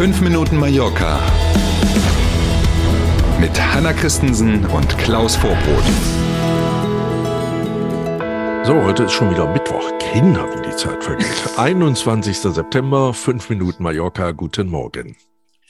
5 Minuten Mallorca mit Hanna Christensen und Klaus Vorbrot. So, heute ist schon wieder Mittwoch. Kinder, wie die Zeit vergeht. 21. September, 5 Minuten Mallorca. Guten Morgen.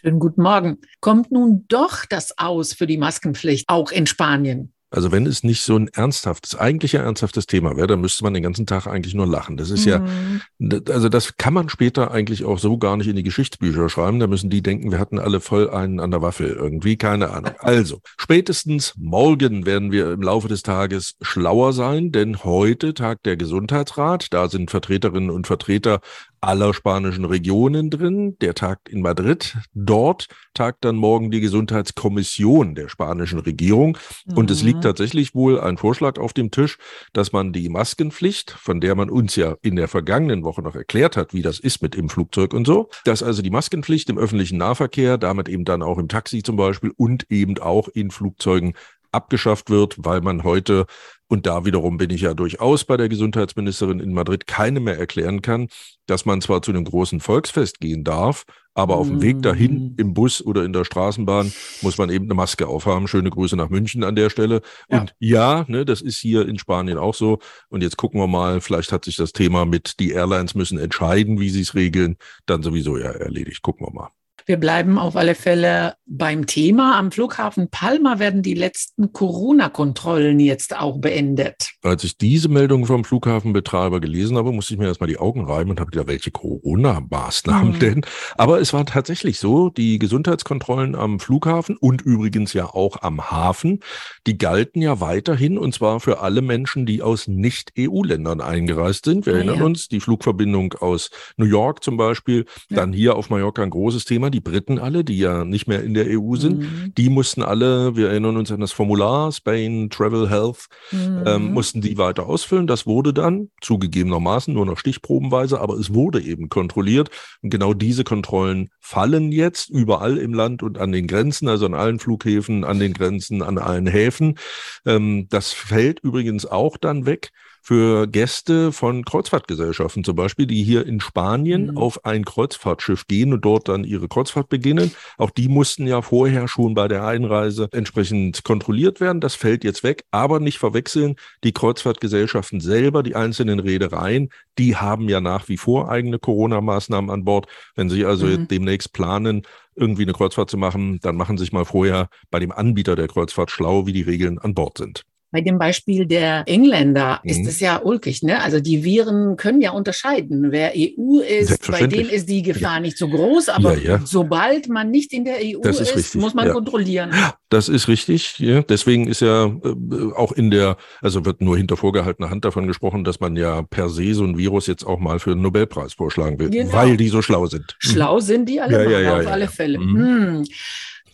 Schönen guten Morgen. Kommt nun doch das Aus für die Maskenpflicht, auch in Spanien? Also wenn es nicht so ein ernsthaftes, eigentlich ein ernsthaftes Thema wäre, dann müsste man den ganzen Tag eigentlich nur lachen. Das ist mhm. ja, also das kann man später eigentlich auch so gar nicht in die Geschichtsbücher schreiben. Da müssen die denken, wir hatten alle voll einen an der Waffel irgendwie, keine Ahnung. Also, spätestens morgen werden wir im Laufe des Tages schlauer sein, denn heute tagt der Gesundheitsrat. Da sind Vertreterinnen und Vertreter aller spanischen Regionen drin. Der tagt in Madrid. Dort tagt dann morgen die Gesundheitskommission der spanischen Regierung. Mhm. Und es liegt mhm. tatsächlich wohl ein Vorschlag auf dem Tisch, dass man die Maskenpflicht, von der man uns ja in der vergangenen Woche noch erklärt hat, wie das ist mit im Flugzeug und so, dass also die Maskenpflicht im öffentlichen Nahverkehr, damit eben dann auch im Taxi zum Beispiel und eben auch in Flugzeugen abgeschafft wird, weil man heute, und da wiederum bin ich ja durchaus bei der Gesundheitsministerin in Madrid, keine mehr erklären kann, dass man zwar zu einem großen Volksfest gehen darf, aber auf dem Weg dahin mm. im Bus oder in der Straßenbahn muss man eben eine Maske aufhaben. Schöne Grüße nach München an der Stelle. Ja. Und ja, ne, das ist hier in Spanien auch so. Und jetzt gucken wir mal, vielleicht hat sich das Thema mit die Airlines müssen entscheiden, wie sie es regeln, dann sowieso ja erledigt. Gucken wir mal. Wir bleiben auf alle Fälle beim Thema. Am Flughafen Palma werden die letzten Corona-Kontrollen jetzt auch beendet. Als ich diese Meldung vom Flughafenbetreiber gelesen habe, musste ich mir erstmal die Augen reiben und habe gedacht, welche Corona-Maßnahmen mhm. denn? Aber es war tatsächlich so, die Gesundheitskontrollen am Flughafen und übrigens ja auch am Hafen, die galten ja weiterhin und zwar für alle Menschen, die aus Nicht-EU-Ländern eingereist sind. Wir ah, erinnern ja. uns, die Flugverbindung aus New York zum Beispiel, ja. dann hier auf Mallorca ein großes Thema, die Briten alle, die ja nicht mehr in der EU sind, mhm. die mussten alle, wir erinnern uns an das Formular, Spain Travel Health, ähm, mhm. ähm, mussten die weiter ausfüllen. Das wurde dann zugegebenermaßen nur noch stichprobenweise, aber es wurde eben kontrolliert. Und genau diese Kontrollen fallen jetzt überall im Land und an den Grenzen, also an allen Flughäfen, an den Grenzen, an allen Häfen. Ähm, das fällt übrigens auch dann weg für Gäste von Kreuzfahrtgesellschaften zum Beispiel, die hier in Spanien mhm. auf ein Kreuzfahrtschiff gehen und dort dann ihre Kreuzfahrt beginnen. Auch die mussten ja vorher schon bei der Einreise entsprechend kontrolliert werden. Das fällt jetzt weg, aber nicht verwechseln. Die Kreuzfahrtgesellschaften selber, die einzelnen Reedereien, die haben ja nach wie vor eigene Corona-Maßnahmen an Bord. Wenn sie also mhm. demnächst planen, irgendwie eine Kreuzfahrt zu machen, dann machen sich mal vorher bei dem Anbieter der Kreuzfahrt schlau, wie die Regeln an Bord sind. Bei dem Beispiel der Engländer mhm. ist es ja ulkig, ne? Also die Viren können ja unterscheiden. Wer EU ist, bei denen ist die Gefahr ja. nicht so groß, aber ja, ja. sobald man nicht in der EU ist, ist muss man kontrollieren. Das ist richtig. Deswegen ist ja äh, auch in der, also wird nur hinter vorgehaltener Hand davon gesprochen, dass man ja per se so ein Virus jetzt auch mal für einen Nobelpreis vorschlagen will, genau. weil die so schlau sind. Schlau sind die alle, ja, auf alle Fälle. Mhm. Hm.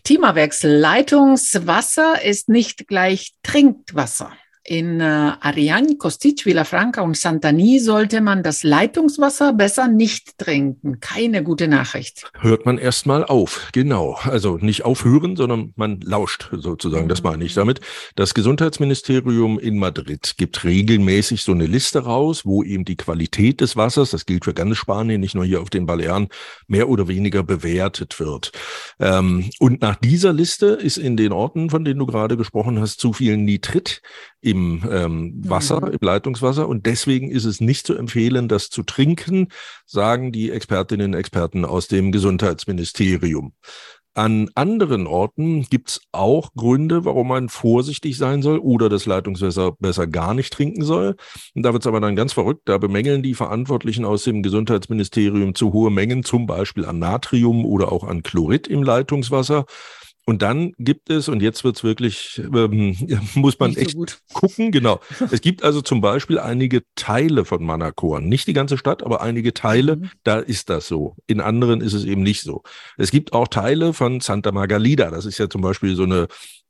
Themawechsel. Leitungswasser ist nicht gleich Trinkwasser. In äh, Ariane, Costich, Villafranca und Santani sollte man das Leitungswasser besser nicht trinken. Keine gute Nachricht. Hört man erstmal auf, genau. Also nicht aufhören, sondern man lauscht sozusagen. Das meine ich mhm. damit. Das Gesundheitsministerium in Madrid gibt regelmäßig so eine Liste raus, wo eben die Qualität des Wassers, das gilt für ganz Spanien, nicht nur hier auf den Balearen, mehr oder weniger bewertet wird. Ähm, und nach dieser Liste ist in den Orten, von denen du gerade gesprochen hast, zu viel Nitrit im ähm, Wasser, mhm. im Leitungswasser. Und deswegen ist es nicht zu empfehlen, das zu trinken, sagen die Expertinnen und Experten aus dem Gesundheitsministerium. An anderen Orten gibt es auch Gründe, warum man vorsichtig sein soll oder das Leitungswasser besser gar nicht trinken soll. Und da wird es aber dann ganz verrückt. Da bemängeln die Verantwortlichen aus dem Gesundheitsministerium zu hohe Mengen, zum Beispiel an Natrium oder auch an Chlorid im Leitungswasser. Und dann gibt es, und jetzt wird's wirklich, ähm, muss man nicht echt so gucken, genau. Es gibt also zum Beispiel einige Teile von Manacor, nicht die ganze Stadt, aber einige Teile, mhm. da ist das so. In anderen ist es eben nicht so. Es gibt auch Teile von Santa Margalida, das ist ja zum Beispiel so eine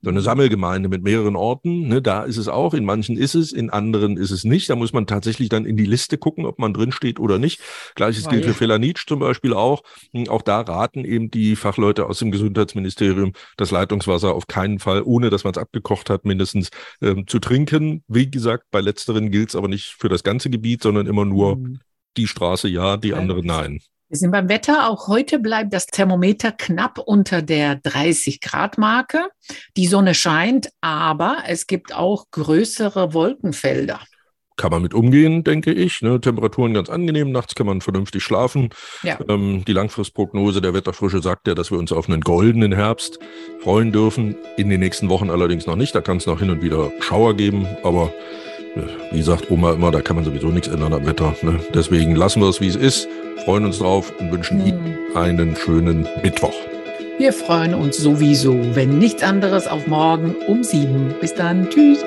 so eine Sammelgemeinde mit mehreren Orten, ne, da ist es auch, in manchen ist es, in anderen ist es nicht. Da muss man tatsächlich dann in die Liste gucken, ob man drin steht oder nicht. Gleiches gilt für Felanitsch zum Beispiel auch. Hm, auch da raten eben die Fachleute aus dem Gesundheitsministerium, das Leitungswasser auf keinen Fall, ohne dass man es abgekocht hat, mindestens ähm, zu trinken. Wie gesagt, bei letzteren gilt es aber nicht für das ganze Gebiet, sondern immer nur mhm. die Straße ja, die andere nein. Wir sind beim Wetter. Auch heute bleibt das Thermometer knapp unter der 30 Grad Marke. Die Sonne scheint, aber es gibt auch größere Wolkenfelder kann man mit umgehen, denke ich. Ne? Temperaturen ganz angenehm, nachts kann man vernünftig schlafen. Ja. Ähm, die Langfristprognose der Wetterfrische sagt ja, dass wir uns auf einen goldenen Herbst freuen dürfen. In den nächsten Wochen allerdings noch nicht. Da kann es noch hin und wieder Schauer geben, aber äh, wie sagt Oma immer, da kann man sowieso nichts ändern am Wetter. Ne? Deswegen lassen wir es, wie es ist, freuen uns drauf und wünschen mhm. Ihnen einen schönen Mittwoch. Wir freuen uns sowieso, wenn nichts anderes, auf morgen um sieben. Bis dann. Tschüss.